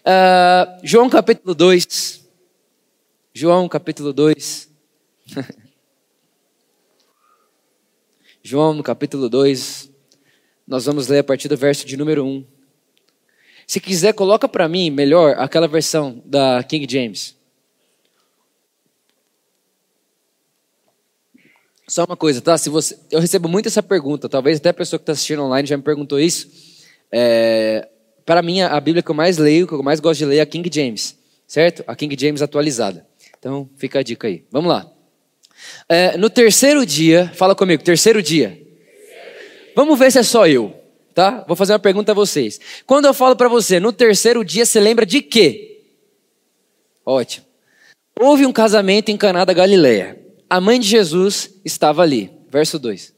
Uh, João capítulo 2. João capítulo 2. João no capítulo 2. Nós vamos ler a partir do verso de número 1. Se quiser, coloca para mim melhor aquela versão da King James. Só uma coisa, tá? Se você, eu recebo muito essa pergunta, talvez até a pessoa que está assistindo online já me perguntou isso. É, para mim, a Bíblia que eu mais leio, que eu mais gosto de ler é a King James, certo? A King James atualizada. Então, fica a dica aí. Vamos lá. É, no terceiro dia, fala comigo, terceiro dia. Vamos ver se é só eu, tá? Vou fazer uma pergunta a vocês. Quando eu falo para você, no terceiro dia, você lembra de quê? Ótimo. Houve um casamento em Caná da Galileia. A mãe de Jesus estava ali. Verso 2.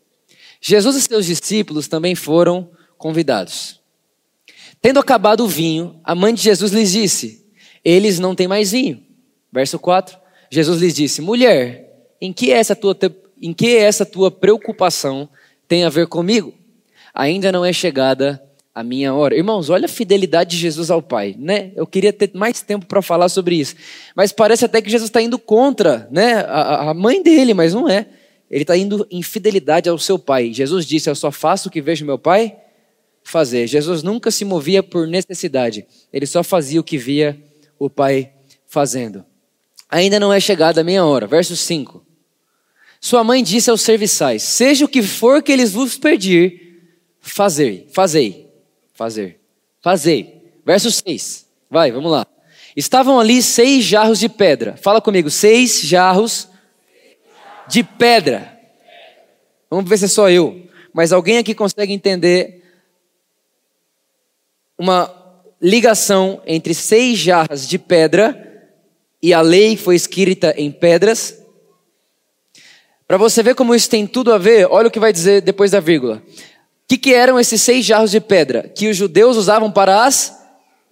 Jesus e seus discípulos também foram convidados. Tendo acabado o vinho, a mãe de Jesus lhes disse: Eles não têm mais vinho. Verso 4. Jesus lhes disse: Mulher, em que essa tua, em que essa tua preocupação tem a ver comigo? Ainda não é chegada a minha hora. Irmãos, olha a fidelidade de Jesus ao Pai, né? Eu queria ter mais tempo para falar sobre isso, mas parece até que Jesus está indo contra, né, a, a, mãe dele, mas não é. Ele está indo em fidelidade ao seu Pai. Jesus disse: Eu só faço o que vejo meu Pai fazer. Jesus nunca se movia por necessidade. Ele só fazia o que via o Pai fazendo. Ainda não é chegada a minha hora. Verso 5. Sua mãe disse aos serviçais: Seja o que for que eles vos pedir, fazei, fazei fazer. Fazei. Verso 6. Vai, vamos lá. Estavam ali seis jarros de pedra. Fala comigo, seis jarros de pedra. Vamos ver se é só eu. Mas alguém aqui consegue entender uma ligação entre seis jarras de pedra e a lei foi escrita em pedras? Para você ver como isso tem tudo a ver, olha o que vai dizer depois da vírgula que, que eram esses seis jarros de pedra? Que os judeus usavam para as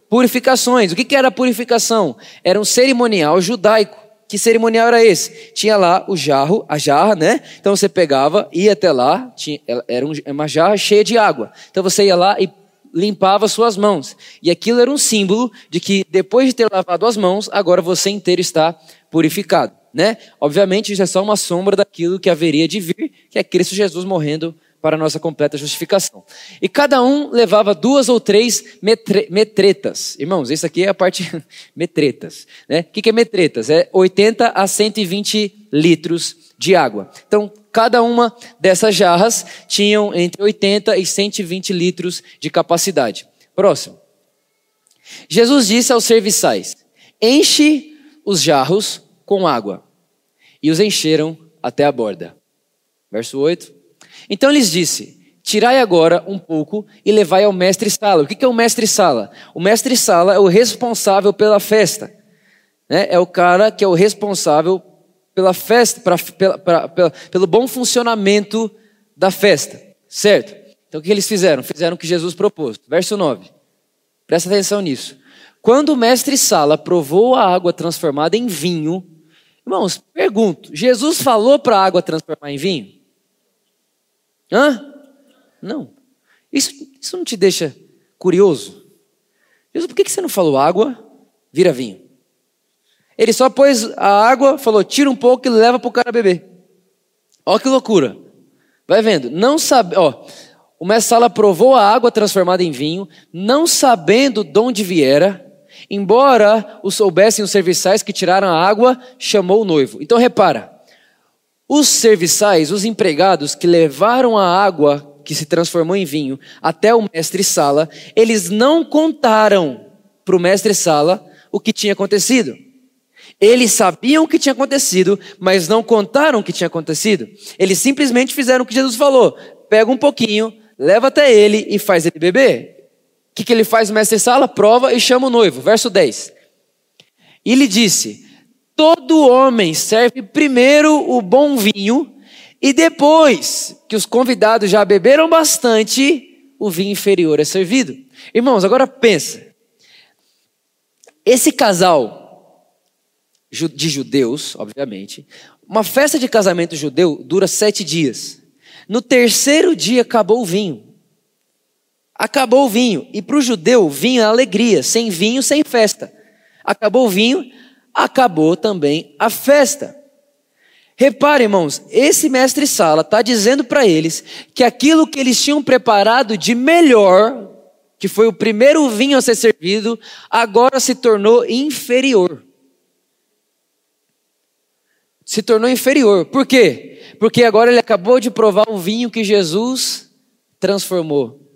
purificações. O que, que era a purificação? Era um cerimonial judaico. Que cerimonial era esse? Tinha lá o jarro, a jarra, né? Então você pegava, ia até lá, tinha, era uma jarra cheia de água. Então você ia lá e limpava suas mãos. E aquilo era um símbolo de que depois de ter lavado as mãos, agora você inteiro está purificado, né? Obviamente isso é só uma sombra daquilo que haveria de vir, que é Cristo Jesus morrendo para a nossa completa justificação. E cada um levava duas ou três metre, metretas. Irmãos, isso aqui é a parte metretas. Né? O que é metretas? É 80 a 120 litros de água. Então, cada uma dessas jarras tinham entre 80 e 120 litros de capacidade. Próximo. Jesus disse aos serviçais: Enche os jarros com água. E os encheram até a borda. Verso 8. Então lhes disse: Tirai agora um pouco e levai ao mestre-sala. O que é o mestre-sala? O mestre-sala é o responsável pela festa. Né? É o cara que é o responsável pela festa, pra, pela, pra, pela, pelo bom funcionamento da festa. Certo? Então o que eles fizeram? Fizeram o que Jesus propôs. Verso 9. Presta atenção nisso. Quando o mestre-sala provou a água transformada em vinho, irmãos, pergunto: Jesus falou para a água transformar em vinho? Hã? Não. Isso, isso não te deixa curioso? Jesus, por que você não falou água vira vinho? Ele só pôs a água, falou, tira um pouco e leva para o cara beber. Olha que loucura. Vai vendo. Não sabe, ó, o mestre Sala provou a água transformada em vinho, não sabendo de onde viera, embora o soubessem os serviçais que tiraram a água, chamou o noivo. Então repara, os serviçais, os empregados que levaram a água que se transformou em vinho até o mestre Sala, eles não contaram para o mestre Sala o que tinha acontecido. Eles sabiam o que tinha acontecido, mas não contaram o que tinha acontecido. Eles simplesmente fizeram o que Jesus falou: pega um pouquinho, leva até ele e faz ele beber. O que, que ele faz, mestre Sala? Prova e chama o noivo. Verso 10. E lhe disse: todo homem serve primeiro o bom vinho e depois que os convidados já beberam bastante, o vinho inferior é servido. Irmãos, agora pensa. Esse casal de judeus, obviamente, uma festa de casamento judeu dura sete dias. No terceiro dia acabou o vinho. Acabou o vinho. E para o judeu, vinho é alegria. Sem vinho, sem festa. Acabou o vinho, acabou também a festa. Repare, irmãos, esse mestre Sala está dizendo para eles que aquilo que eles tinham preparado de melhor, que foi o primeiro vinho a ser servido, agora se tornou inferior. Se tornou inferior. Por quê? Porque agora ele acabou de provar o vinho que Jesus transformou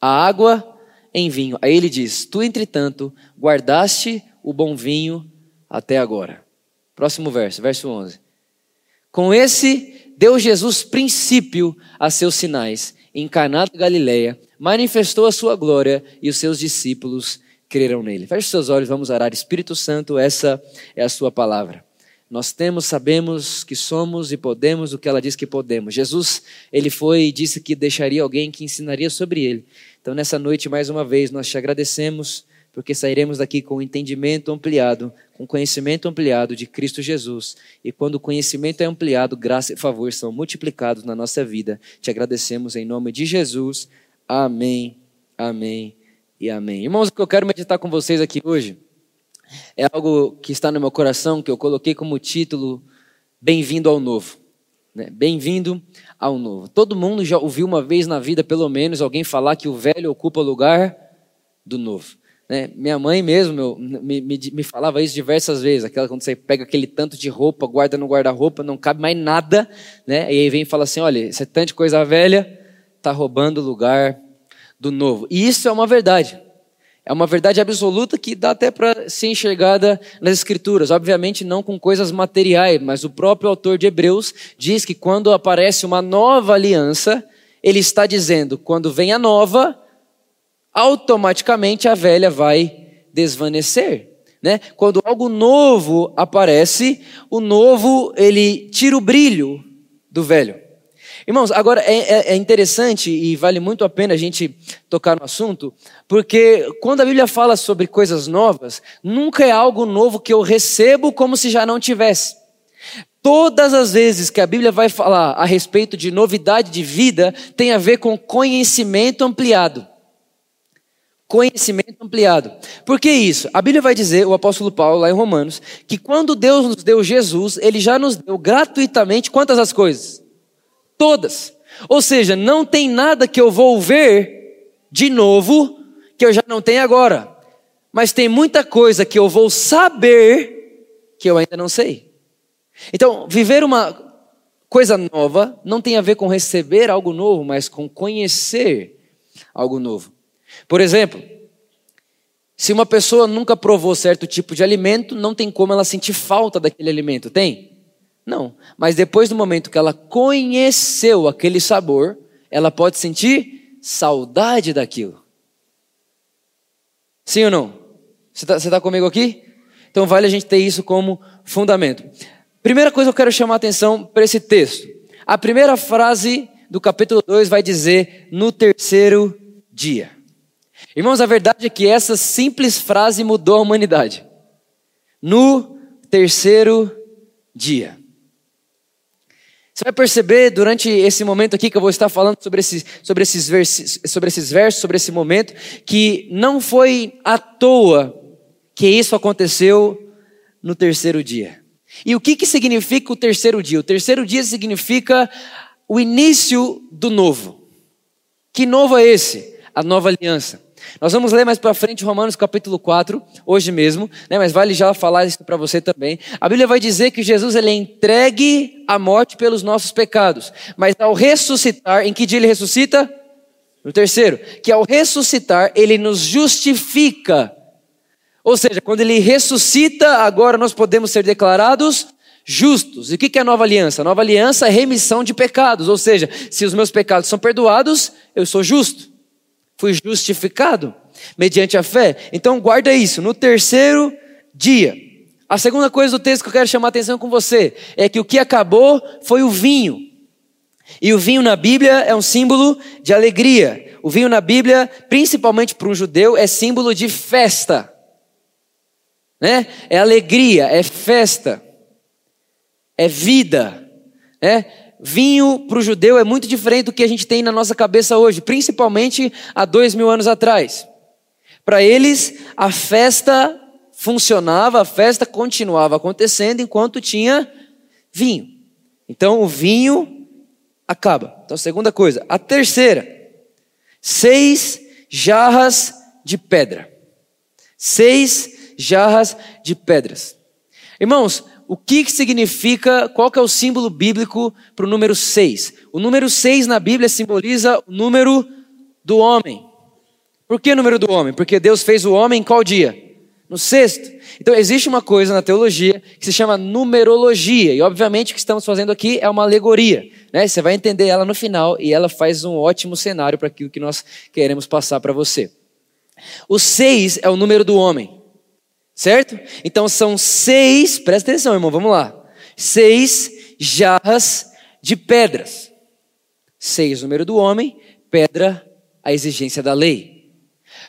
a água em vinho. Aí ele diz: Tu, entretanto, guardaste o bom vinho até agora. Próximo verso, verso 11. Com esse, deu Jesus princípio a seus sinais. Em Caná Galileia, manifestou a sua glória e os seus discípulos creram nele. Feche seus olhos, vamos orar. Espírito Santo, essa é a sua palavra. Nós temos, sabemos que somos e podemos o que ela diz que podemos. Jesus, ele foi e disse que deixaria alguém que ensinaria sobre ele. Então, nessa noite, mais uma vez, nós te agradecemos porque sairemos daqui com entendimento ampliado, com conhecimento ampliado de Cristo Jesus. E quando o conhecimento é ampliado, graça e favor são multiplicados na nossa vida. Te agradecemos em nome de Jesus. Amém, amém e amém. Irmãos, o que eu quero meditar com vocês aqui hoje é algo que está no meu coração, que eu coloquei como título Bem-vindo ao Novo. Né? Bem-vindo ao Novo. Todo mundo já ouviu uma vez na vida, pelo menos, alguém falar que o velho ocupa o lugar do novo. Né? Minha mãe mesmo meu, me, me, me, falava isso diversas vezes, aquela quando você pega aquele tanto de roupa, guarda no guarda-roupa, não cabe mais nada, né? E aí vem e fala assim, olha, esse tanto de coisa velha está roubando o lugar do novo. E isso é uma verdade. É uma verdade absoluta que dá até para ser enxergada nas Escrituras. Obviamente, não com coisas materiais, mas o próprio autor de Hebreus diz que quando aparece uma nova aliança, ele está dizendo: quando vem a nova, automaticamente a velha vai desvanecer. Né? Quando algo novo aparece, o novo ele tira o brilho do velho. Irmãos, agora é, é, é, interessante e vale muito a pena a gente tocar no assunto, porque quando a Bíblia fala sobre coisas novas, nunca é algo novo que eu recebo como se já não tivesse. Todas as vezes que a Bíblia vai falar a respeito de novidade de vida, tem a ver com conhecimento ampliado conhecimento ampliado. Por que isso? A Bíblia vai dizer, o apóstolo Paulo, lá em Romanos, que quando Deus nos deu Jesus, ele já nos deu gratuitamente quantas as coisas? Todas. Ou seja, não tem nada que eu vou ver de novo que eu já não tenho agora. Mas tem muita coisa que eu vou saber que eu ainda não sei. Então, viver uma coisa nova não tem a ver com receber algo novo, mas com conhecer algo novo. Por exemplo, se uma pessoa nunca provou certo tipo de alimento, não tem como ela sentir falta daquele alimento, tem? Não. Mas depois do momento que ela conheceu aquele sabor, ela pode sentir saudade daquilo. Sim ou não? Você está tá comigo aqui? Então vale a gente ter isso como fundamento. Primeira coisa que eu quero chamar a atenção para esse texto. A primeira frase do capítulo 2 vai dizer: no terceiro dia. Irmãos, a verdade é que essa simples frase mudou a humanidade. No terceiro dia. Você vai perceber durante esse momento aqui que eu vou estar falando sobre esses, sobre esses, versos, sobre esses versos, sobre esse momento, que não foi à toa que isso aconteceu no terceiro dia. E o que, que significa o terceiro dia? O terceiro dia significa o início do novo. Que novo é esse? A nova aliança. Nós vamos ler mais para frente Romanos capítulo 4, hoje mesmo, né? mas vale já falar isso para você também. A Bíblia vai dizer que Jesus ele é entregue à morte pelos nossos pecados, mas ao ressuscitar, em que dia ele ressuscita? No terceiro, que ao ressuscitar ele nos justifica. Ou seja, quando ele ressuscita, agora nós podemos ser declarados justos. E o que é a nova aliança? A nova aliança é remissão de pecados, ou seja, se os meus pecados são perdoados, eu sou justo fui justificado mediante a fé. Então guarda isso, no terceiro dia. A segunda coisa do texto que eu quero chamar a atenção com você é que o que acabou foi o vinho. E o vinho na Bíblia é um símbolo de alegria. O vinho na Bíblia, principalmente para um judeu, é símbolo de festa. Né? É alegria, é festa, é vida. Né? Vinho para o judeu é muito diferente do que a gente tem na nossa cabeça hoje, principalmente há dois mil anos atrás. Para eles, a festa funcionava, a festa continuava acontecendo enquanto tinha vinho. Então o vinho acaba. Então, segunda coisa. A terceira, seis jarras de pedra. Seis jarras de pedras. Irmãos, o que, que significa, qual que é o símbolo bíblico para o número 6? O número 6 na Bíblia simboliza o número do homem. Por que o número do homem? Porque Deus fez o homem em qual dia? No sexto. Então existe uma coisa na teologia que se chama numerologia, e obviamente o que estamos fazendo aqui é uma alegoria. Né? Você vai entender ela no final e ela faz um ótimo cenário para aquilo que nós queremos passar para você. O seis é o número do homem. Certo? Então são seis, presta atenção, irmão, vamos lá. Seis jarras de pedras. Seis, número do homem, pedra, a exigência da lei.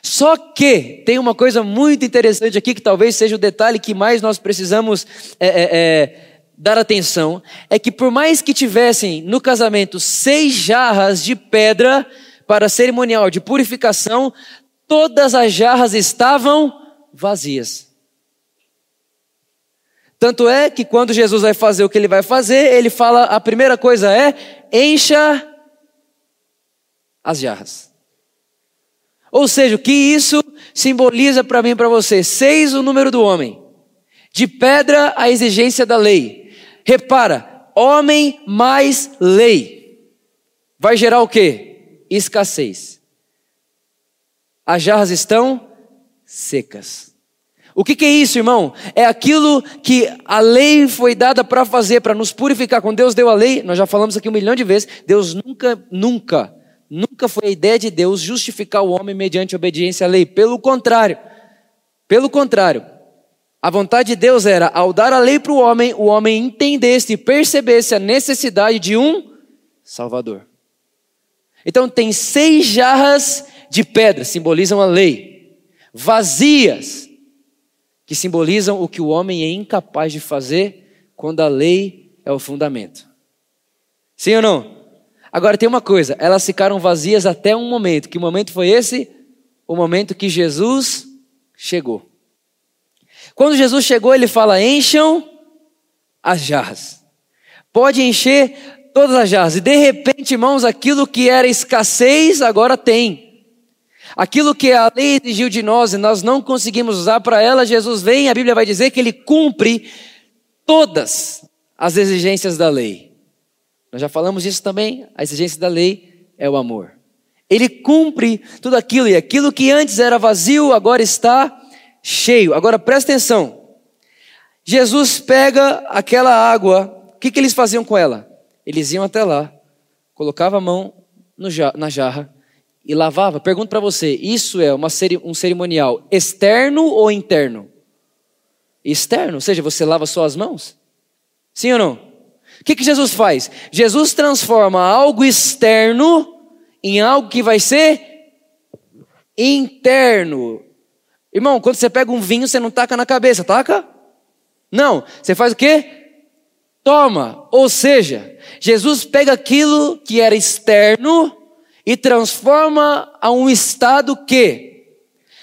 Só que tem uma coisa muito interessante aqui, que talvez seja o detalhe que mais nós precisamos é, é, é, dar atenção: é que por mais que tivessem no casamento seis jarras de pedra para cerimonial de purificação, todas as jarras estavam vazias. Tanto é que quando Jesus vai fazer o que ele vai fazer, ele fala: a primeira coisa é encha as jarras. Ou seja, o que isso simboliza para mim e para você? Seis, o número do homem. De pedra, a exigência da lei. Repara, homem mais lei. Vai gerar o quê? Escassez. As jarras estão secas. O que, que, é isso, irmão? É aquilo que a lei foi dada para fazer, para nos purificar. Quando Deus deu a lei, nós já falamos aqui um milhão de vezes, Deus nunca, nunca, nunca foi a ideia de Deus justificar o homem mediante obediência à lei. Pelo contrário, pelo contrário, a vontade de Deus era, ao dar a lei para o homem, o homem entendesse e percebesse a necessidade de um Salvador. Então tem seis jarras de pedra, simbolizam a lei, vazias que simbolizam o que o homem é incapaz de fazer quando a lei é o fundamento. Sim ou não? Agora tem uma coisa, elas ficaram vazias até um momento. Que momento foi esse? O momento que Jesus chegou. Quando Jesus chegou, ele fala: encham as jarras. Pode encher todas as jarras. E de repente, irmãos, aquilo que era escassez agora tem. Aquilo que a lei exigiu de nós e nós não conseguimos usar para ela, Jesus vem a Bíblia vai dizer que ele cumpre todas as exigências da lei. Nós já falamos disso também, a exigência da lei é o amor. Ele cumpre tudo aquilo e aquilo que antes era vazio agora está cheio. Agora presta atenção. Jesus pega aquela água, o que, que eles faziam com ela? Eles iam até lá, colocavam a mão na jarra e lavava. Pergunto para você: isso é uma, um cerimonial externo ou interno? Externo, ou seja, você lava suas mãos? Sim ou não? O que, que Jesus faz? Jesus transforma algo externo em algo que vai ser interno. Irmão, quando você pega um vinho, você não taca na cabeça, taca? Não. Você faz o quê? Toma. Ou seja, Jesus pega aquilo que era externo e transforma a um estado que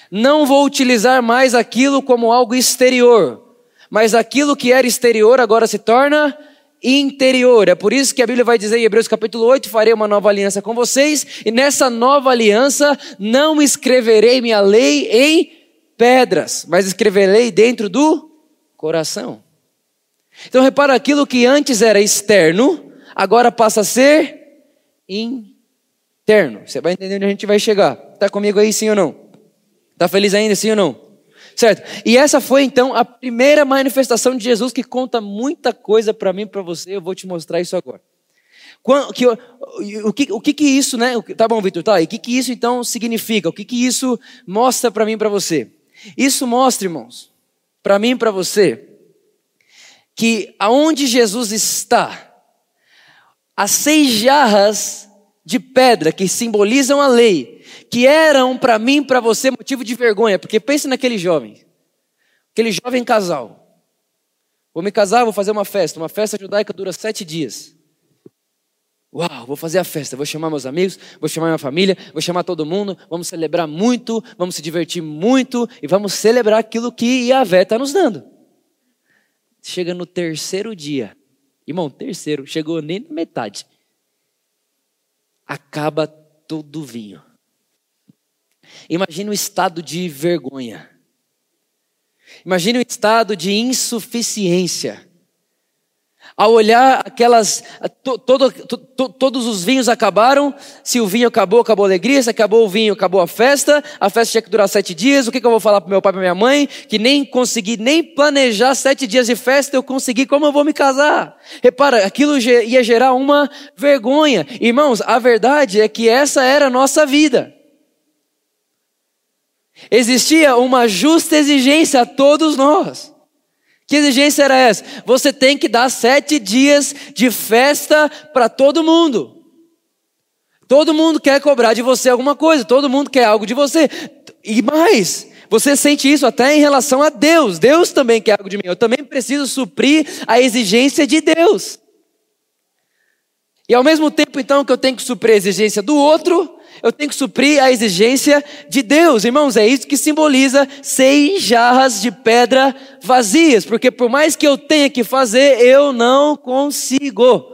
não vou utilizar mais aquilo como algo exterior, mas aquilo que era exterior agora se torna interior. É por isso que a Bíblia vai dizer em Hebreus capítulo 8: farei uma nova aliança com vocês, e nessa nova aliança não escreverei minha lei em pedras, mas escreverei dentro do coração. Então repara aquilo que antes era externo, agora passa a ser interno eterno. Você vai entender onde a gente vai chegar. Está comigo aí, sim ou não? Está feliz ainda, sim ou não? Certo? E essa foi então a primeira manifestação de Jesus que conta muita coisa para mim para você. Eu vou te mostrar isso agora. Que, o, que, o que que isso, né? Tá bom, Vitor, tá. E o que que isso então significa? O que que isso mostra para mim para você? Isso mostra, irmãos, para mim para você, que aonde Jesus está, as seis jarras de pedra que simbolizam a lei, que eram para mim para você motivo de vergonha, porque pense naquele jovem, aquele jovem casal. Vou me casar, vou fazer uma festa. Uma festa judaica dura sete dias. Uau, vou fazer a festa, vou chamar meus amigos, vou chamar minha família, vou chamar todo mundo, vamos celebrar muito, vamos se divertir muito e vamos celebrar aquilo que Yahvé está nos dando. Chega no terceiro dia, irmão, terceiro, chegou nem na metade. Acaba todo o vinho. Imagine o estado de vergonha. Imagine o estado de insuficiência ao olhar aquelas, to, todo, to, todos os vinhos acabaram, se o vinho acabou, acabou a alegria, se acabou o vinho, acabou a festa, a festa tinha que durar sete dias, o que, que eu vou falar para meu pai e minha mãe? Que nem consegui nem planejar sete dias de festa, eu consegui, como eu vou me casar? Repara, aquilo ia gerar uma vergonha. Irmãos, a verdade é que essa era a nossa vida. Existia uma justa exigência a todos nós. Que exigência era essa? Você tem que dar sete dias de festa para todo mundo. Todo mundo quer cobrar de você alguma coisa, todo mundo quer algo de você. E mais, você sente isso até em relação a Deus. Deus também quer algo de mim. Eu também preciso suprir a exigência de Deus. E ao mesmo tempo, então, que eu tenho que suprir a exigência do outro, eu tenho que suprir a exigência de Deus. Irmãos, é isso que simboliza seis jarras de pedra vazias, porque por mais que eu tenha que fazer, eu não consigo.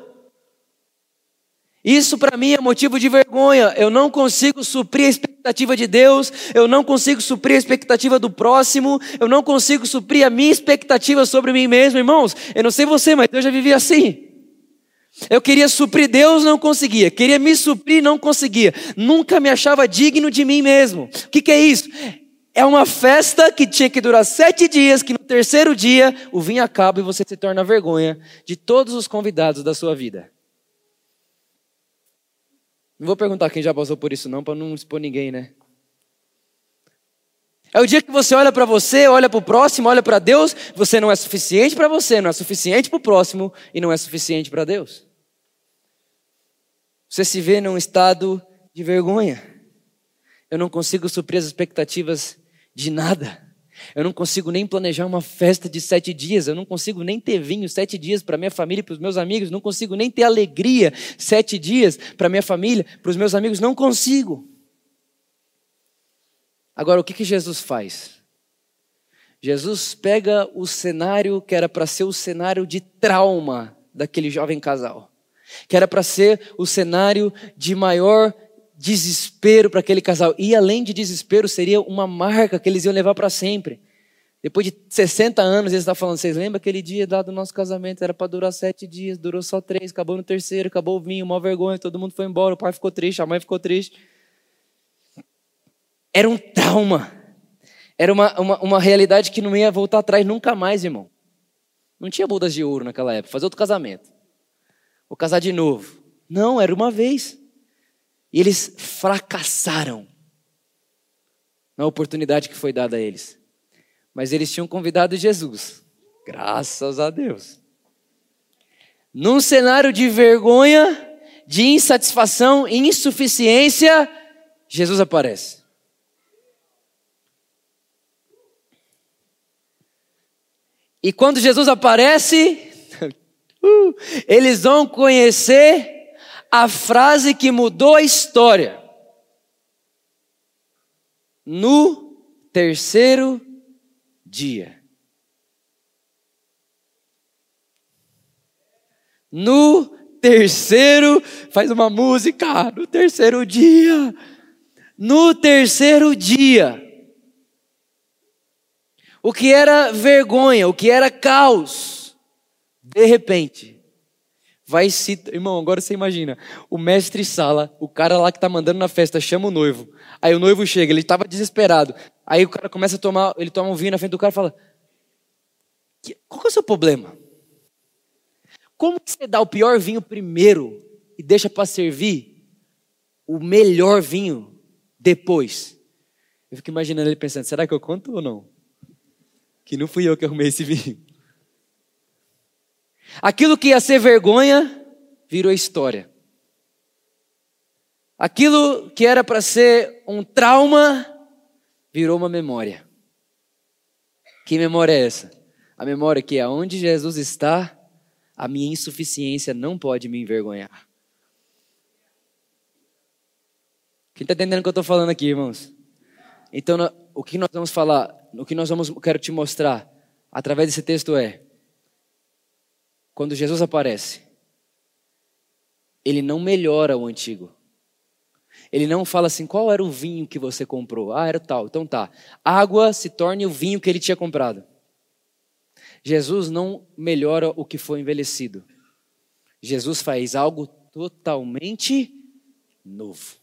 Isso para mim é motivo de vergonha. Eu não consigo suprir a expectativa de Deus, eu não consigo suprir a expectativa do próximo, eu não consigo suprir a minha expectativa sobre mim mesmo, irmãos. Eu não sei você, mas eu já vivi assim. Eu queria suprir Deus, não conseguia. Queria me suprir, não conseguia. Nunca me achava digno de mim mesmo. O que, que é isso? É uma festa que tinha que durar sete dias, que no terceiro dia o vinho acaba e você se torna vergonha de todos os convidados da sua vida. Não vou perguntar quem já passou por isso não, para não expor ninguém, né? É o dia que você olha para você, olha para o próximo, olha para Deus, você não é suficiente para você, não é suficiente para o próximo e não é suficiente para Deus. Você se vê num estado de vergonha. Eu não consigo suprir as expectativas de nada. Eu não consigo nem planejar uma festa de sete dias. Eu não consigo nem ter vinho sete dias para minha família e para os meus amigos. Não consigo nem ter alegria sete dias para minha família, para os meus amigos. Não consigo. Agora, o que, que Jesus faz? Jesus pega o cenário que era para ser o cenário de trauma daquele jovem casal que era para ser o cenário de maior desespero para aquele casal. E além de desespero, seria uma marca que eles iam levar para sempre. Depois de 60 anos, eles estão falando: vocês lembram aquele dia lá do nosso casamento? Era para durar sete dias, durou só três, acabou no terceiro, acabou o vinho, uma vergonha, todo mundo foi embora, o pai ficou triste, a mãe ficou triste. Era um trauma. Era uma, uma, uma realidade que não ia voltar atrás nunca mais, irmão. Não tinha bodas de ouro naquela época, fazer outro casamento. Vou casar de novo. Não, era uma vez. E eles fracassaram na oportunidade que foi dada a eles. Mas eles tinham convidado Jesus. Graças a Deus. Num cenário de vergonha, de insatisfação, insuficiência, Jesus aparece. E quando Jesus aparece, Uh, eles vão conhecer a frase que mudou a história. No terceiro dia. No terceiro, faz uma música, no terceiro dia. No terceiro dia. O que era vergonha, o que era caos, de repente, vai se. Irmão, agora você imagina. O mestre sala, o cara lá que tá mandando na festa, chama o noivo. Aí o noivo chega, ele estava desesperado. Aí o cara começa a tomar, ele toma um vinho na frente do cara e fala: Qual que é o seu problema? Como que você dá o pior vinho primeiro e deixa para servir o melhor vinho depois? Eu fico imaginando ele pensando: será que eu conto ou não? Que não fui eu que arrumei esse vinho. Aquilo que ia ser vergonha virou história. Aquilo que era para ser um trauma virou uma memória. Que memória é essa? A memória que aonde Jesus está, a minha insuficiência não pode me envergonhar. Quem está entendendo o que eu estou falando aqui, irmãos? Então, o que nós vamos falar, o que nós vamos, quero te mostrar através desse texto é: quando Jesus aparece, ele não melhora o antigo. Ele não fala assim, qual era o vinho que você comprou? Ah, era tal. Então tá. Água se torne o vinho que ele tinha comprado. Jesus não melhora o que foi envelhecido. Jesus faz algo totalmente novo.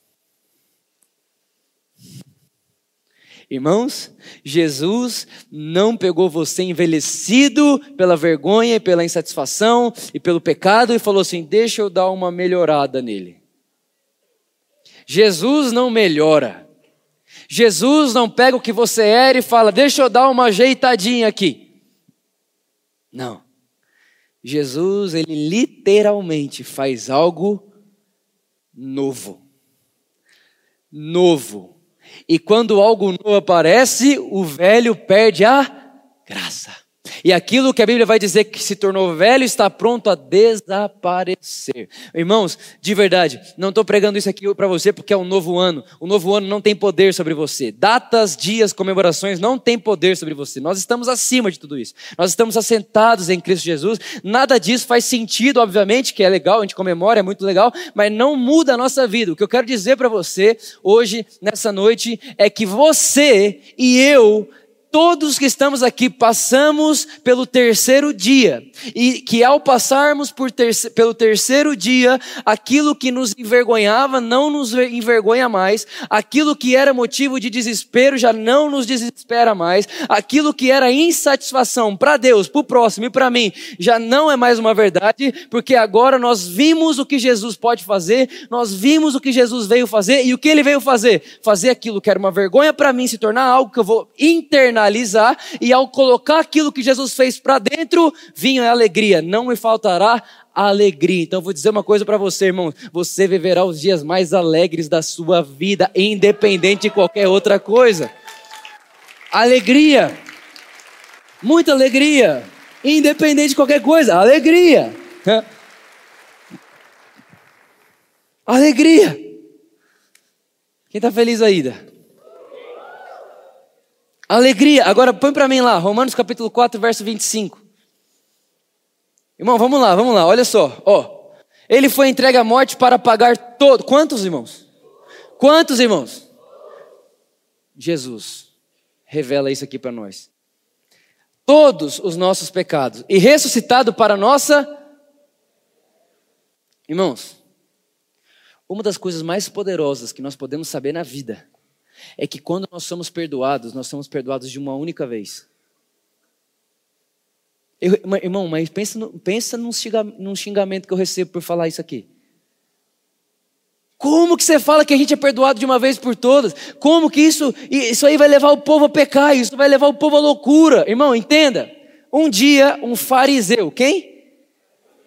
Irmãos, Jesus não pegou você envelhecido pela vergonha e pela insatisfação e pelo pecado e falou assim: deixa eu dar uma melhorada nele. Jesus não melhora. Jesus não pega o que você era e fala: deixa eu dar uma ajeitadinha aqui. Não. Jesus, ele literalmente faz algo novo. Novo. E quando algo novo aparece, o velho perde a graça. E aquilo que a Bíblia vai dizer que se tornou velho está pronto a desaparecer. Irmãos, de verdade, não estou pregando isso aqui para você porque é um novo ano. O novo ano não tem poder sobre você. Datas, dias, comemorações não tem poder sobre você. Nós estamos acima de tudo isso. Nós estamos assentados em Cristo Jesus. Nada disso faz sentido, obviamente, que é legal, a gente comemora, é muito legal, mas não muda a nossa vida. O que eu quero dizer para você hoje, nessa noite, é que você e eu todos que estamos aqui passamos pelo terceiro dia, e que ao passarmos terce pelo terceiro dia, aquilo que nos envergonhava não nos envergonha mais, aquilo que era motivo de desespero já não nos desespera mais, aquilo que era insatisfação para Deus, para o próximo e para mim, já não é mais uma verdade, porque agora nós vimos o que Jesus pode fazer, nós vimos o que Jesus veio fazer, e o que ele veio fazer? Fazer aquilo que era uma vergonha para mim se tornar algo que eu vou internar analisar e ao colocar aquilo que Jesus fez para dentro, vinha a alegria. Não me faltará alegria. Então vou dizer uma coisa para você, irmão. Você viverá os dias mais alegres da sua vida, independente de qualquer outra coisa. Alegria. Muita alegria. Independente de qualquer coisa. Alegria. Alegria. Quem está feliz ainda? Alegria. Agora põe para mim lá, Romanos capítulo 4, verso 25. Irmão, vamos lá, vamos lá, olha só. Ó, ele foi entregue à morte para pagar todo. Quantos irmãos? Quantos irmãos? Jesus revela isso aqui para nós. Todos os nossos pecados e ressuscitado para nossa. Irmãos, uma das coisas mais poderosas que nós podemos saber na vida é que quando nós somos perdoados, nós somos perdoados de uma única vez. Eu, irmão, mas pensa, pensa num, num xingamento que eu recebo por falar isso aqui. Como que você fala que a gente é perdoado de uma vez por todas? Como que isso, isso aí vai levar o povo a pecar? Isso vai levar o povo à loucura? Irmão, entenda. Um dia, um fariseu, quem?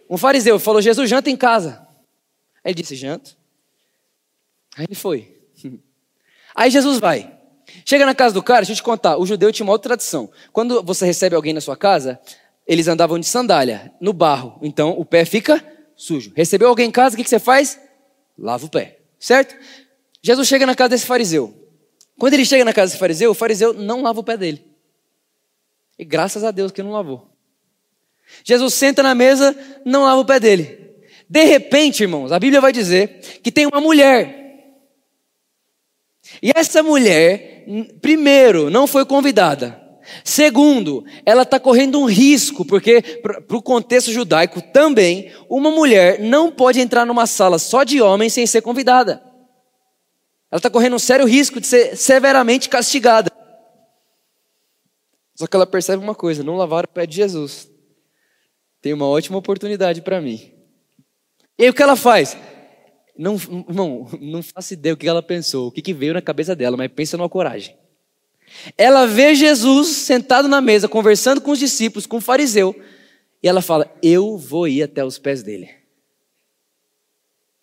Um fariseu falou: Jesus, janta em casa. Aí ele disse: janta. Aí ele foi. Aí Jesus vai. Chega na casa do cara, deixa eu te contar, o judeu tinha uma outra tradição. Quando você recebe alguém na sua casa, eles andavam de sandália, no barro. Então o pé fica sujo. Recebeu alguém em casa, o que, você faz? Lava o pé, certo? Jesus chega na casa desse fariseu. Quando ele chega na casa desse fariseu, o fariseu não lava o pé dele. E graças a Deus que não lavou. Jesus senta na mesa, não lava o pé dele. De repente, irmãos, a Bíblia vai dizer que tem uma mulher e essa mulher, primeiro, não foi convidada. Segundo, ela está correndo um risco, porque para o contexto judaico também, uma mulher não pode entrar numa sala só de homens sem ser convidada. Ela está correndo um sério risco de ser severamente castigada. Só que ela percebe uma coisa: não lavar o pé de Jesus. Tem uma ótima oportunidade para mim. E aí o que ela faz? Não, irmão, não faço ideia o que ela pensou, o que, que veio na cabeça dela, mas pensa numa coragem. Ela vê Jesus sentado na mesa, conversando com os discípulos, com o fariseu, e ela fala: Eu vou ir até os pés dele.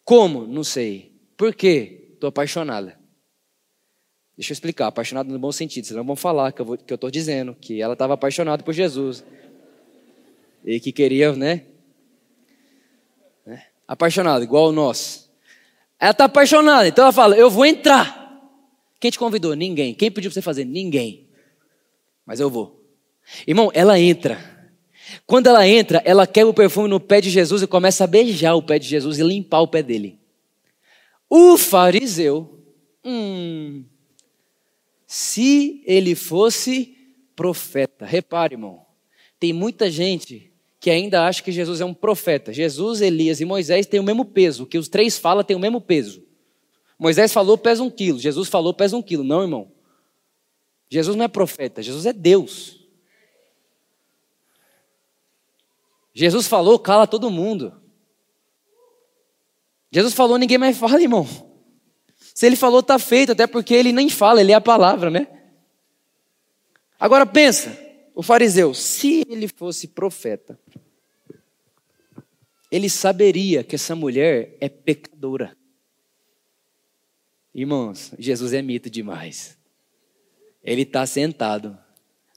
Como? Não sei. Por quê? Estou apaixonada. Deixa eu explicar, apaixonada no bom sentido, senão vão falar que eu estou dizendo, que ela estava apaixonada por Jesus. E que queria, né? né? Apaixonada, igual nós. Ela está apaixonada, então ela fala: Eu vou entrar. Quem te convidou? Ninguém. Quem pediu para você fazer? Ninguém. Mas eu vou. Irmão, ela entra. Quando ela entra, ela quebra o perfume no pé de Jesus e começa a beijar o pé de Jesus e limpar o pé dele. O fariseu, hum, se ele fosse profeta, repare, irmão, tem muita gente que ainda acha que Jesus é um profeta. Jesus, Elias e Moisés têm o mesmo peso, que os três falam têm o mesmo peso. Moisés falou pesa um quilo, Jesus falou pesa um quilo. Não, irmão. Jesus não é profeta, Jesus é Deus. Jesus falou, cala todo mundo. Jesus falou, ninguém mais fala, irmão. Se ele falou, está feito, até porque ele nem fala, ele é a palavra, né? Agora pensa, o fariseu, se ele fosse profeta, ele saberia que essa mulher é pecadora. Irmãos, Jesus é mito demais. Ele está sentado.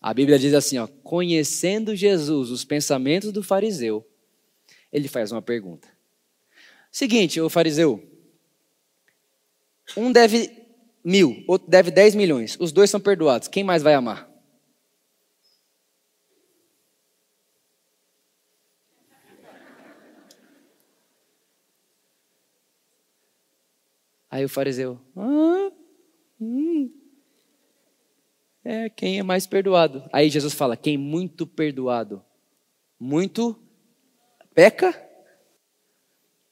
A Bíblia diz assim, ó, conhecendo Jesus os pensamentos do fariseu, ele faz uma pergunta. Seguinte, o fariseu, um deve mil, outro deve dez milhões. Os dois são perdoados. Quem mais vai amar? Aí o fariseu, ah, hum, é quem é mais perdoado. Aí Jesus fala: quem muito perdoado, muito peca?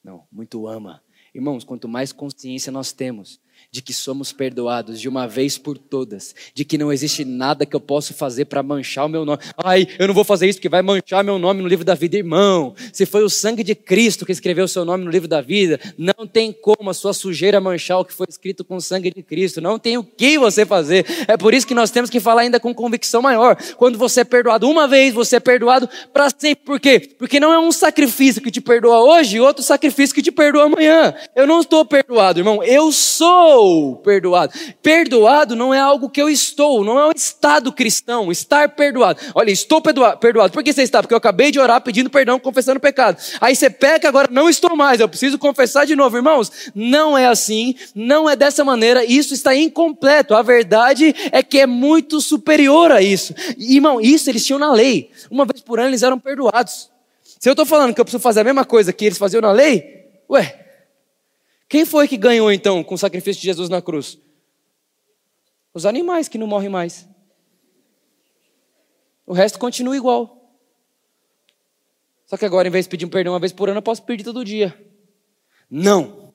Não, muito ama. Irmãos, quanto mais consciência nós temos de que somos perdoados de uma vez por todas, de que não existe nada que eu possa fazer para manchar o meu nome. Ai, eu não vou fazer isso porque vai manchar meu nome no livro da vida, irmão. Se foi o sangue de Cristo que escreveu o seu nome no livro da vida, não tem como a sua sujeira manchar o que foi escrito com o sangue de Cristo. Não tem o que você fazer. É por isso que nós temos que falar ainda com convicção maior. Quando você é perdoado uma vez, você é perdoado para sempre. Por quê? Porque não é um sacrifício que te perdoa hoje e outro sacrifício que te perdoa amanhã. Eu não estou perdoado, irmão. Eu sou estou perdoado. Perdoado não é algo que eu estou, não é um estado cristão, estar perdoado. Olha, estou perdoado. Por que você está? Porque eu acabei de orar pedindo perdão, confessando o pecado. Aí você peca, agora não estou mais, eu preciso confessar de novo. Irmãos, não é assim, não é dessa maneira, isso está incompleto. A verdade é que é muito superior a isso. Irmão, isso eles tinham na lei. Uma vez por ano eles eram perdoados. Se eu estou falando que eu preciso fazer a mesma coisa que eles faziam na lei, ué, quem foi que ganhou então com o sacrifício de Jesus na cruz? Os animais que não morrem mais. O resto continua igual. Só que agora, em vez de pedir um perdão uma vez por ano, eu posso pedir todo dia. Não.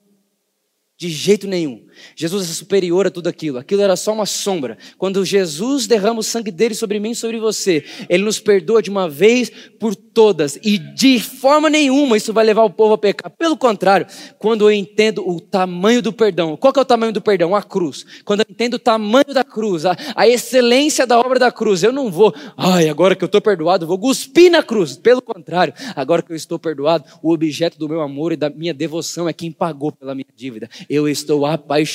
De jeito nenhum. Jesus é superior a tudo aquilo. Aquilo era só uma sombra. Quando Jesus derrama o sangue dele sobre mim e sobre você, ele nos perdoa de uma vez por todas. E de forma nenhuma isso vai levar o povo a pecar. Pelo contrário, quando eu entendo o tamanho do perdão. Qual é o tamanho do perdão? A cruz. Quando eu entendo o tamanho da cruz, a, a excelência da obra da cruz, eu não vou, ai, agora que eu estou perdoado, vou cuspir na cruz. Pelo contrário, agora que eu estou perdoado, o objeto do meu amor e da minha devoção é quem pagou pela minha dívida eu estou apaixonado.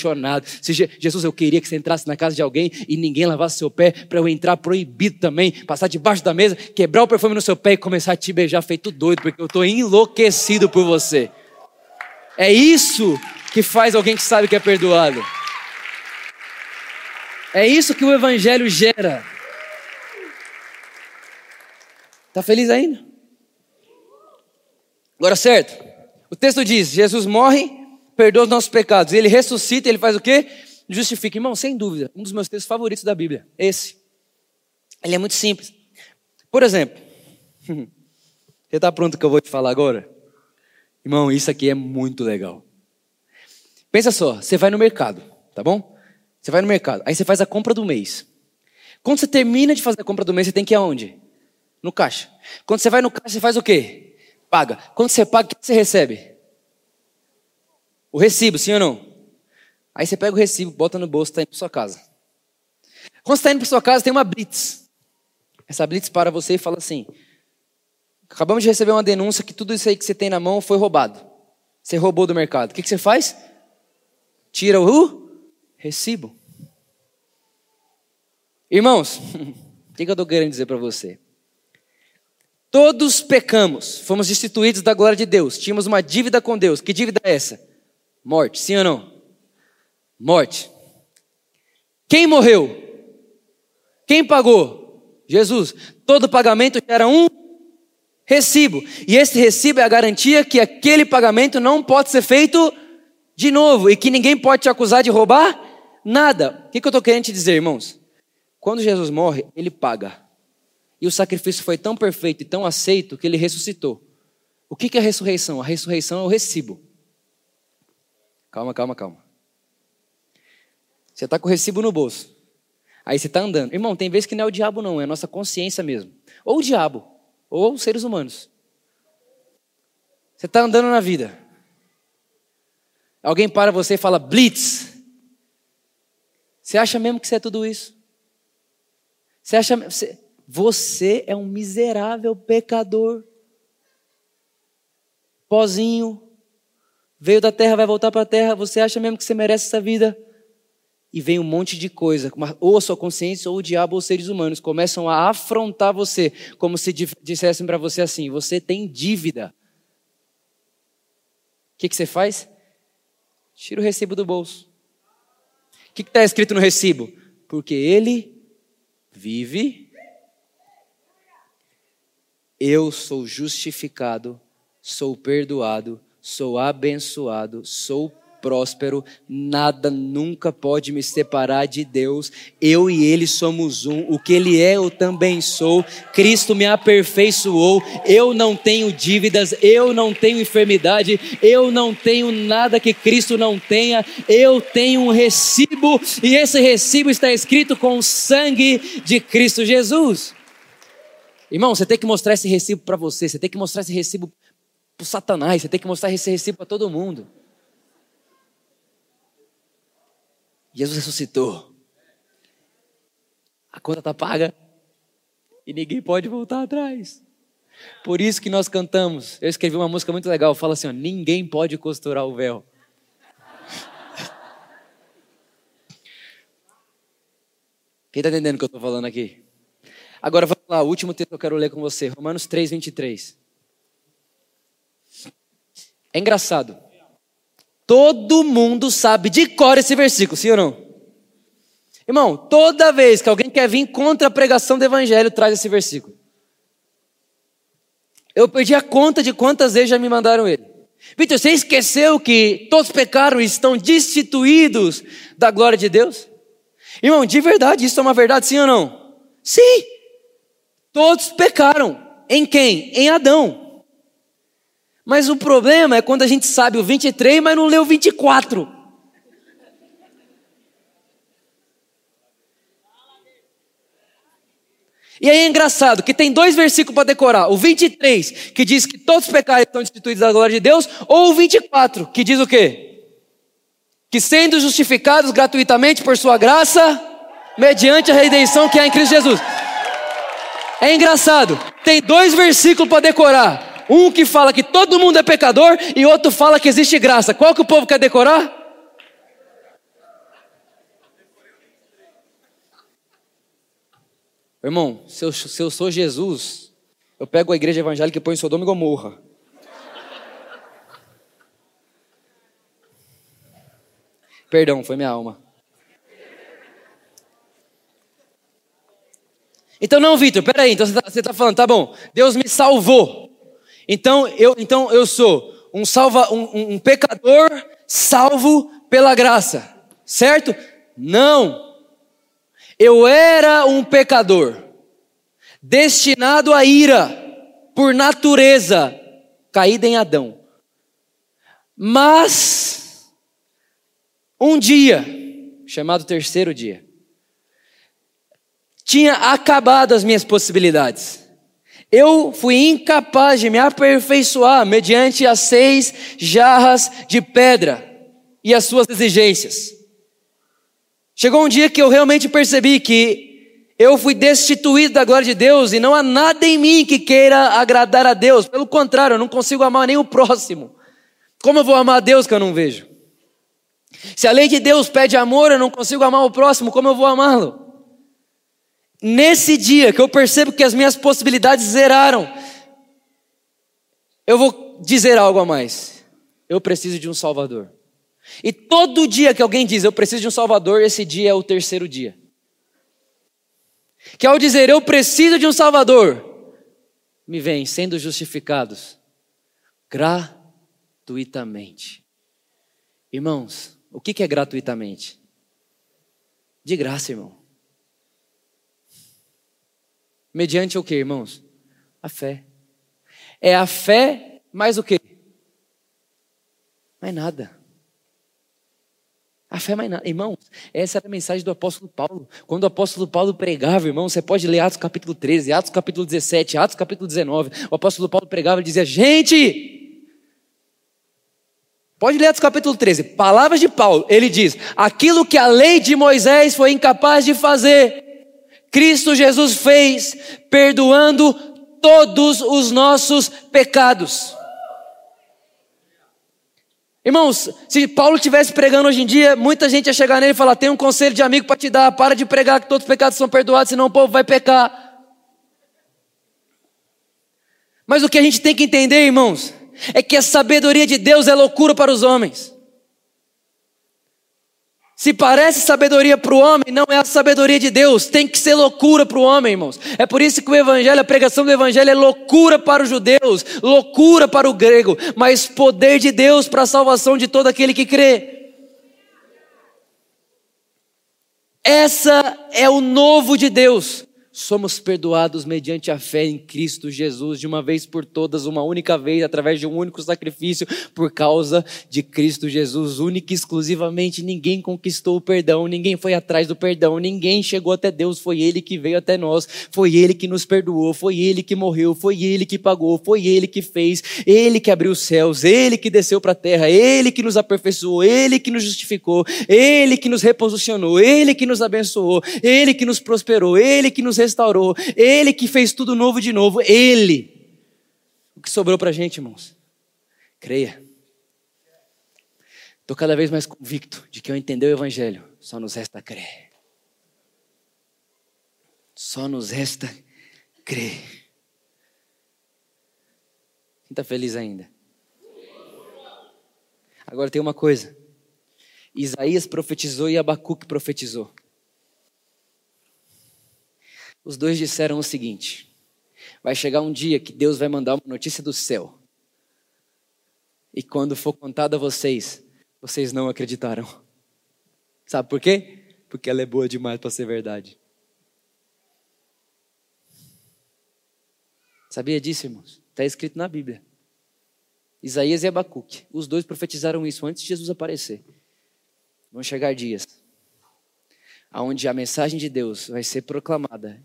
Se Jesus, eu queria que você entrasse na casa de alguém e ninguém lavasse seu pé, para eu entrar proibido também, passar debaixo da mesa, quebrar o perfume no seu pé e começar a te beijar feito doido, porque eu estou enlouquecido por você. É isso que faz alguém que sabe que é perdoado. É isso que o Evangelho gera. Está feliz ainda? Agora, certo. O texto diz: Jesus morre perdoa os nossos pecados. E ele ressuscita, ele faz o quê? Justifica. Irmão, sem dúvida, um dos meus textos favoritos da Bíblia, esse. Ele é muito simples. Por exemplo, você está pronto que eu vou te falar agora? Irmão, isso aqui é muito legal. Pensa só, você vai no mercado, tá bom? Você vai no mercado, aí você faz a compra do mês. Quando você termina de fazer a compra do mês, você tem que ir aonde? No caixa. Quando você vai no caixa, você faz o quê? Paga. Quando você paga, o que você recebe? O recibo, sim ou não? Aí você pega o recibo, bota no bolso, está indo para sua casa. Quando você está indo para sua casa, tem uma blitz. Essa blitz para você e fala assim: acabamos de receber uma denúncia que tudo isso aí que você tem na mão foi roubado. Você roubou do mercado. O que, você faz? Tira o recibo. Irmãos, o que, que eu estou querendo dizer para você? Todos pecamos, fomos destituídos da glória de Deus, tínhamos uma dívida com Deus. Que dívida é essa? Morte, sim ou não? Morte. Quem morreu? Quem pagou? Jesus. Todo pagamento era um recibo. E esse recibo é a garantia que aquele pagamento não pode ser feito de novo e que ninguém pode te acusar de roubar nada. O que, eu estou querendo te dizer, irmãos? Quando Jesus morre, ele paga. E o sacrifício foi tão perfeito e tão aceito que ele ressuscitou. O que, que é a ressurreição? A ressurreição é o recibo. Calma, calma, calma. Você está com o recibo no bolso. Aí você está andando. Irmão, tem vezes que não é o diabo, não, é a nossa consciência mesmo. Ou o diabo, ou os seres humanos. Você está andando na vida. Alguém para você e fala, blitz. Você acha mesmo que você é tudo isso? Você acha. Você, você é um miserável pecador. Pozinho. Veio da terra, vai voltar para a terra. Você acha mesmo que você merece essa vida? e vem um monte de coisa, ou a sua consciência, ou o diabo, ou os seres humanos, começam a afrontar você, como se dissessem para você assim: você tem dívida. O que, que você faz? Tira o recibo do bolso. O que está escrito no recibo? Porque ele vive, eu sou justificado, sou perdoado, sou abençoado, sou próspero, nada nunca pode me separar de Deus. Eu e Ele somos um. O que Ele é, eu também sou. Cristo me aperfeiçoou. Eu não tenho dívidas, eu não tenho enfermidade, eu não tenho nada que Cristo não tenha. Eu tenho um recibo e esse recibo está escrito com o sangue de Cristo Jesus. Irmão, você tem que mostrar esse recibo para você, você tem que mostrar esse recibo para o Satanás, você tem que mostrar esse recibo para todo mundo. Jesus ressuscitou. A conta está paga e ninguém pode voltar atrás. Por isso que nós cantamos. Eu escrevi uma música muito legal, fala assim: ó, ninguém pode costurar o véu. Quem está entendendo o que eu estou falando aqui? Agora vamos lá, o último texto que eu quero ler com você, Romanos 3, 23. É engraçado. Todo mundo sabe de cor esse versículo, sim ou não? Irmão, toda vez que alguém quer vir contra a pregação do evangelho, traz esse versículo. Eu perdi a conta de quantas vezes já me mandaram ele. Vitor, você esqueceu que todos pecaram e estão destituídos da glória de Deus? Irmão, de verdade, isso é uma verdade, sim ou não? Sim! Todos pecaram. Em quem? Em Adão. Mas o problema é quando a gente sabe o 23, mas não lê o 24. E aí é engraçado que tem dois versículos para decorar: o 23, que diz que todos os pecados estão instituídos da glória de Deus, ou o 24, que diz o quê? Que sendo justificados gratuitamente por sua graça, mediante a redenção que há em Cristo Jesus. É engraçado, tem dois versículos para decorar. Um que fala que todo mundo é pecador e outro fala que existe graça. Qual que o povo quer decorar? Irmão, se eu, se eu sou Jesus, eu pego a igreja evangélica e ponho Sodoma e Gomorra. Perdão, foi minha alma. Então, não, Vitor, peraí, então você está tá falando, tá bom, Deus me salvou. Então eu, então eu sou um, salva, um, um pecador salvo pela graça, certo? Não. Eu era um pecador, destinado à ira, por natureza, caída em Adão. Mas, um dia, chamado terceiro dia, tinha acabado as minhas possibilidades. Eu fui incapaz de me aperfeiçoar mediante as seis jarras de pedra e as suas exigências. Chegou um dia que eu realmente percebi que eu fui destituído da glória de Deus e não há nada em mim que queira agradar a Deus. Pelo contrário, eu não consigo amar nem o próximo. Como eu vou amar a Deus que eu não vejo? Se a lei de Deus pede amor, eu não consigo amar o próximo, como eu vou amá-lo? Nesse dia que eu percebo que as minhas possibilidades zeraram, eu vou dizer algo a mais. Eu preciso de um Salvador. E todo dia que alguém diz eu preciso de um Salvador, esse dia é o terceiro dia. Que ao dizer eu preciso de um Salvador, me vem sendo justificados gratuitamente. Irmãos, o que é gratuitamente? De graça, irmão. Mediante o que, irmãos? A fé. É a fé mais o que? Mais nada. A fé mais nada. Irmãos, essa era a mensagem do apóstolo Paulo. Quando o apóstolo Paulo pregava, irmão, você pode ler Atos capítulo 13, Atos capítulo 17, Atos capítulo 19. O apóstolo Paulo pregava e dizia: Gente, pode ler Atos capítulo 13, palavras de Paulo. Ele diz: Aquilo que a lei de Moisés foi incapaz de fazer, Cristo Jesus fez, perdoando todos os nossos pecados. Irmãos, se Paulo estivesse pregando hoje em dia, muita gente ia chegar nele e falar: tem um conselho de amigo para te dar, para de pregar que todos os pecados são perdoados, senão o povo vai pecar. Mas o que a gente tem que entender, irmãos, é que a sabedoria de Deus é loucura para os homens. Se parece sabedoria para o homem, não é a sabedoria de Deus, tem que ser loucura para o homem, irmãos. É por isso que o Evangelho, a pregação do Evangelho é loucura para os judeus, loucura para o grego, mas poder de Deus para a salvação de todo aquele que crê. Essa é o novo de Deus somos perdoados mediante a fé em Cristo Jesus, de uma vez por todas, uma única vez, através de um único sacrifício, por causa de Cristo Jesus, única e exclusivamente. Ninguém conquistou o perdão, ninguém foi atrás do perdão, ninguém chegou até Deus, foi Ele que veio até nós, foi Ele que nos perdoou, foi Ele que morreu, foi Ele que pagou, foi Ele que fez, Ele que abriu os céus, Ele que desceu para a terra, Ele que nos aperfeiçoou, Ele que nos justificou, Ele que nos reposicionou, Ele que nos abençoou, Ele que nos prosperou, Ele que nos restaurou, Ele que fez tudo novo de novo, Ele. O que sobrou para a gente, irmãos? Creia. Estou cada vez mais convicto de que ao entender o Evangelho, só nos resta crer. Só nos resta crer. Quem está feliz ainda? Agora tem uma coisa. Isaías profetizou e Abacuque profetizou. Os dois disseram o seguinte: vai chegar um dia que Deus vai mandar uma notícia do céu. E quando for contada a vocês, vocês não acreditarão. Sabe por quê? Porque ela é boa demais para ser verdade. Sabia disso, irmãos? Está escrito na Bíblia. Isaías e Abacuque, os dois profetizaram isso antes de Jesus aparecer. Vão chegar dias onde a mensagem de Deus vai ser proclamada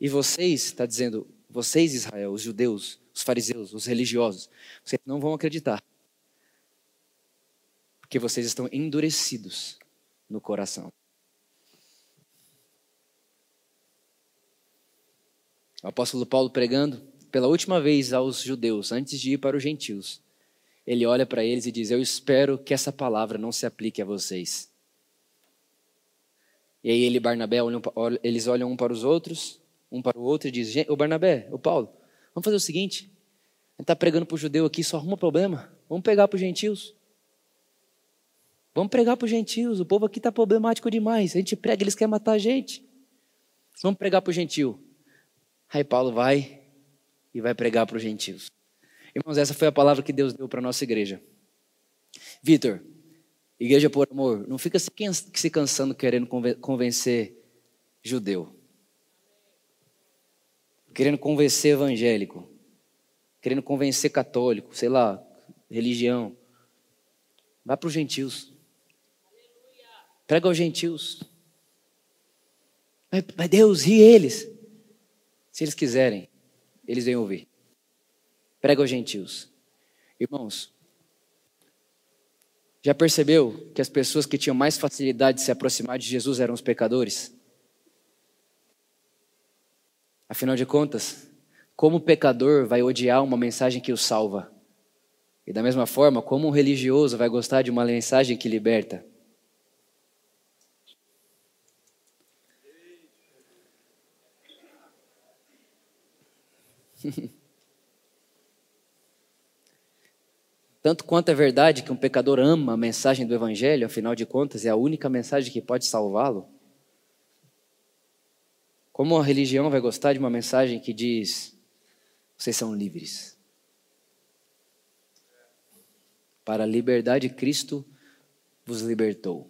e vocês, está dizendo, vocês, Israel, os judeus, os fariseus, os religiosos, vocês não vão acreditar. Porque vocês estão endurecidos no coração. O apóstolo Paulo pregando pela última vez aos judeus, antes de ir para os gentios, ele olha para eles e diz: Eu espero que essa palavra não se aplique a vocês. E aí ele e Barnabé, olham, eles olham um para os outros um para o outro e diz: O Barnabé, o Paulo, vamos fazer o seguinte: a gente está pregando para o judeu aqui, só arruma problema. Vamos pregar para os gentios. Vamos pregar para os gentios. O povo aqui está problemático demais. A gente prega, eles querem matar a gente. Vamos pregar para o gentio. Aí Paulo vai e vai pregar para os gentios. Irmãos, essa foi a palavra que Deus deu para a nossa igreja. Vitor, igreja por amor, não fica se cansando querendo convencer judeu querendo convencer evangélico, querendo convencer católico, sei lá, religião. Vá para os gentios. Prega aos gentios. Mas Deus, ri eles. Se eles quiserem, eles vêm ouvir. Prega aos gentios. Irmãos, já percebeu que as pessoas que tinham mais facilidade de se aproximar de Jesus eram os pecadores? Afinal de contas, como o pecador vai odiar uma mensagem que o salva? E da mesma forma, como um religioso vai gostar de uma mensagem que liberta? Tanto quanto é verdade que um pecador ama a mensagem do Evangelho, afinal de contas, é a única mensagem que pode salvá-lo. Como a religião vai gostar de uma mensagem que diz: vocês são livres? Para a liberdade, Cristo vos libertou.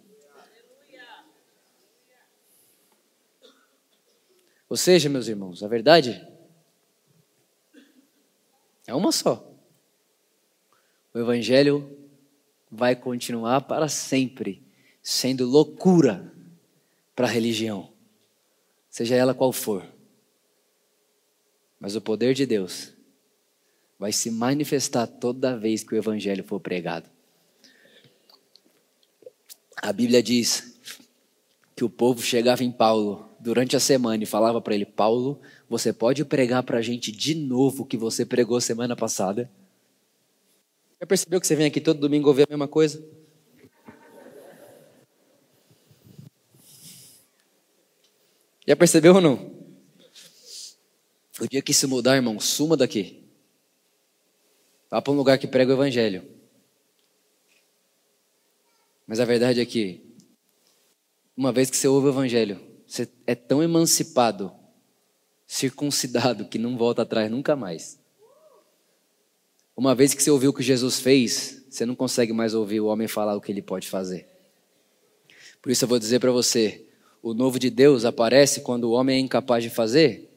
Ou seja, meus irmãos, a verdade é uma só. O Evangelho vai continuar para sempre sendo loucura para a religião, seja ela qual for. Mas o poder de Deus vai se manifestar toda vez que o Evangelho for pregado. A Bíblia diz que o povo chegava em Paulo durante a semana e falava para ele: Paulo, você pode pregar para a gente de novo o que você pregou semana passada? Já percebeu que você vem aqui todo domingo ouvir a mesma coisa? Já percebeu ou não? O dia que se mudar, irmão, suma daqui. Vá para um lugar que prega o evangelho. Mas a verdade é que, uma vez que você ouve o evangelho, você é tão emancipado, circuncidado, que não volta atrás nunca mais. Uma vez que você ouviu o que Jesus fez, você não consegue mais ouvir o homem falar o que ele pode fazer. Por isso eu vou dizer para você: o novo de Deus aparece quando o homem é incapaz de fazer,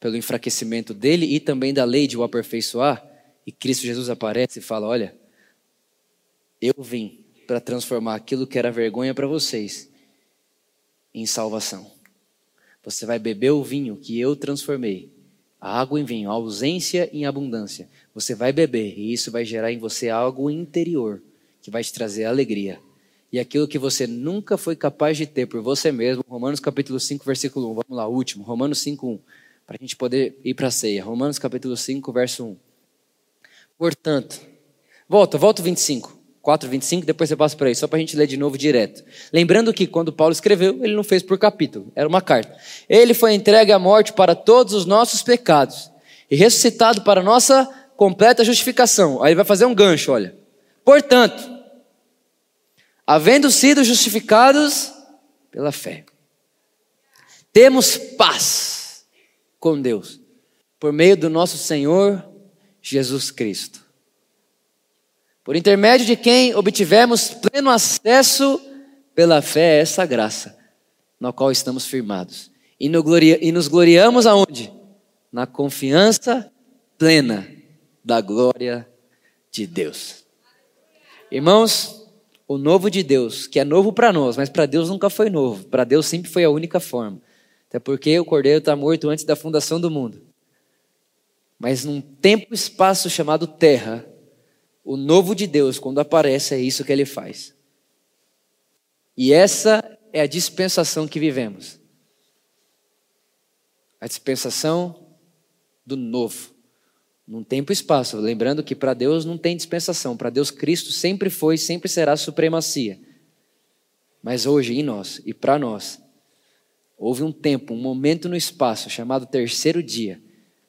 pelo enfraquecimento dele e também da lei de o aperfeiçoar, e Cristo Jesus aparece e fala: Olha, eu vim para transformar aquilo que era vergonha para vocês em salvação. Você vai beber o vinho que eu transformei a água em vinho, a ausência em abundância. Você vai beber e isso vai gerar em você algo interior que vai te trazer alegria. E aquilo que você nunca foi capaz de ter por você mesmo, Romanos capítulo 5, versículo 1. Vamos lá, último, Romanos 5, 1. Para a gente poder ir para a ceia. Romanos capítulo 5, verso 1. Portanto, volta, volta o 25. 4, 25, depois você passa por aí, só para a gente ler de novo direto. Lembrando que quando Paulo escreveu, ele não fez por capítulo, era uma carta. Ele foi entregue à morte para todos os nossos pecados e ressuscitado para nossa completa justificação. Aí ele vai fazer um gancho, olha. Portanto, havendo sido justificados pela fé, temos paz com Deus por meio do nosso Senhor Jesus Cristo por intermédio de quem obtivemos pleno acesso pela fé a essa graça, na qual estamos firmados. E, no gloria, e nos gloriamos aonde? Na confiança plena da glória de Deus. Irmãos, o novo de Deus, que é novo para nós, mas para Deus nunca foi novo. Para Deus sempre foi a única forma. Até porque o cordeiro está morto antes da fundação do mundo. Mas num tempo e espaço chamado terra, o novo de Deus, quando aparece, é isso que ele faz. E essa é a dispensação que vivemos. A dispensação do novo. Num tempo e espaço. Lembrando que para Deus não tem dispensação. Para Deus, Cristo sempre foi e sempre será supremacia. Mas hoje, em nós e para nós, houve um tempo, um momento no espaço chamado terceiro dia,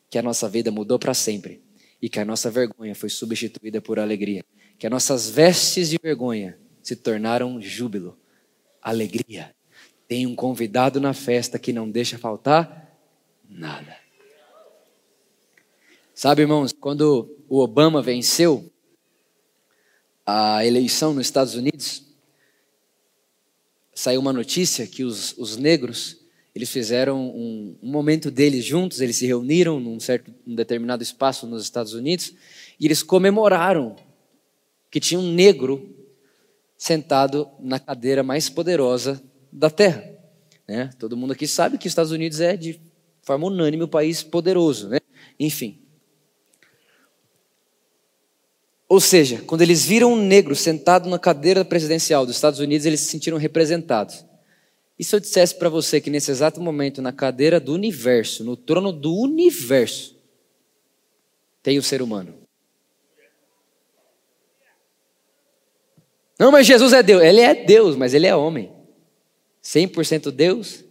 que a nossa vida mudou para sempre e que a nossa vergonha foi substituída por alegria, que as nossas vestes de vergonha se tornaram júbilo, alegria. Tem um convidado na festa que não deixa faltar nada. Sabe, irmãos, quando o Obama venceu a eleição nos Estados Unidos, saiu uma notícia que os, os negros eles fizeram um, um, momento deles juntos, eles se reuniram num certo, um determinado espaço nos Estados Unidos e eles comemoraram que tinha um negro sentado na cadeira mais poderosa da Terra. Né? Todo mundo aqui sabe que os Estados Unidos é de forma unânime o país poderoso, né? Enfim. Ou seja, quando eles viram um negro sentado na cadeira presidencial dos Estados Unidos, eles se sentiram representados. E se eu dissesse para você que nesse exato momento, na cadeira do universo, no trono do universo, tem o ser humano? Não, mas Jesus é Deus. Ele é Deus, mas ele é homem. 100% Deus,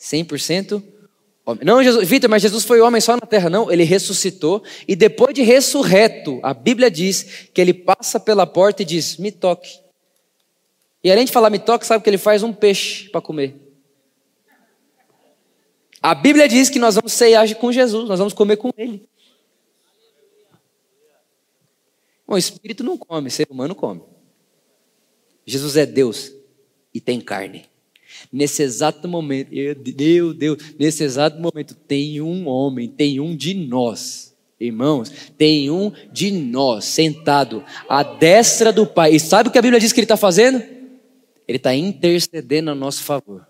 100% Não, Vitor, mas Jesus foi homem só na terra. Não, ele ressuscitou e depois de ressurreto, a Bíblia diz que ele passa pela porta e diz: Me toque. E além de falar me toque, sabe que ele faz um peixe para comer. A Bíblia diz que nós vamos ceiar com Jesus, nós vamos comer com ele. O espírito não come, ser humano come. Jesus é Deus e tem carne. Nesse exato momento, meu Deus, nesse exato momento, tem um homem, tem um de nós, irmãos, tem um de nós sentado à destra do Pai. E sabe o que a Bíblia diz que ele está fazendo? Ele está intercedendo a nosso favor.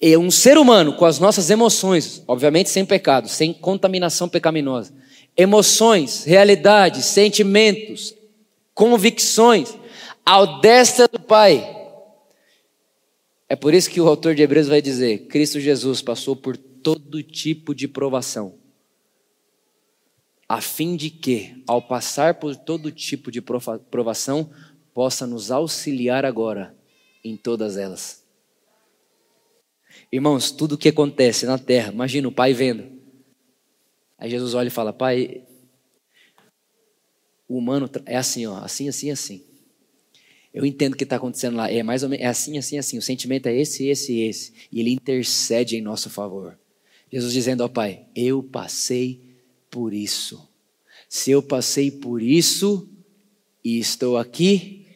É um ser humano com as nossas emoções, obviamente sem pecado, sem contaminação pecaminosa, emoções, realidades, sentimentos, convicções, ao destra do Pai é por isso que o autor de Hebreus vai dizer: Cristo Jesus passou por todo tipo de provação, a fim de que, ao passar por todo tipo de provação, possa nos auxiliar agora em todas elas. Irmãos, tudo o que acontece na terra, imagina o pai vendo. Aí Jesus olha e fala: Pai, o humano é assim, ó, assim, assim, assim. Eu entendo o que está acontecendo lá. É mais ou menos é assim, assim, assim. O sentimento é esse, esse, esse. E ele intercede em nosso favor. Jesus dizendo ao Pai: Eu passei por isso. Se eu passei por isso e estou aqui,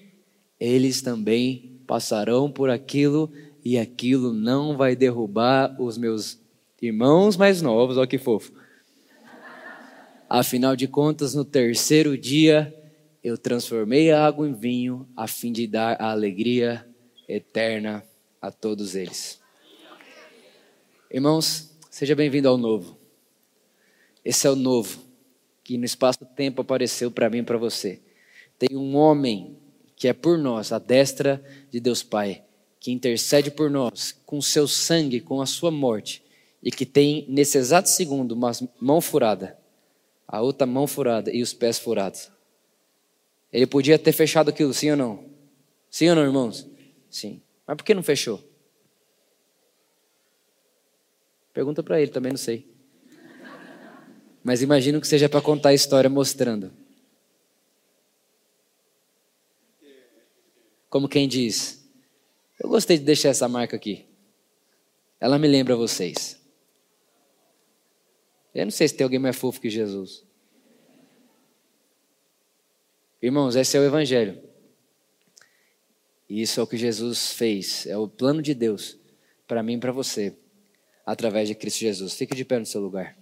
eles também passarão por aquilo e aquilo não vai derrubar os meus irmãos mais novos. Olha que fofo. Afinal de contas, no terceiro dia eu transformei a água em vinho a fim de dar a alegria eterna a todos eles. Irmãos, seja bem-vindo ao novo. Esse é o novo que no espaço-tempo apareceu para mim e para você. Tem um homem que é por nós, a destra de Deus Pai, que intercede por nós com seu sangue, com a sua morte, e que tem nesse exato segundo uma mão furada, a outra mão furada e os pés furados. Ele podia ter fechado aquilo, sim ou não? Sim ou não, irmãos? Sim. Mas por que não fechou? Pergunta para ele, também não sei. Mas imagino que seja para contar a história mostrando. Como quem diz: Eu gostei de deixar essa marca aqui. Ela me lembra vocês. Eu não sei se tem alguém mais fofo que Jesus. Irmãos, esse é o Evangelho. E isso é o que Jesus fez, é o plano de Deus para mim e para você, através de Cristo Jesus. Fique de pé no seu lugar.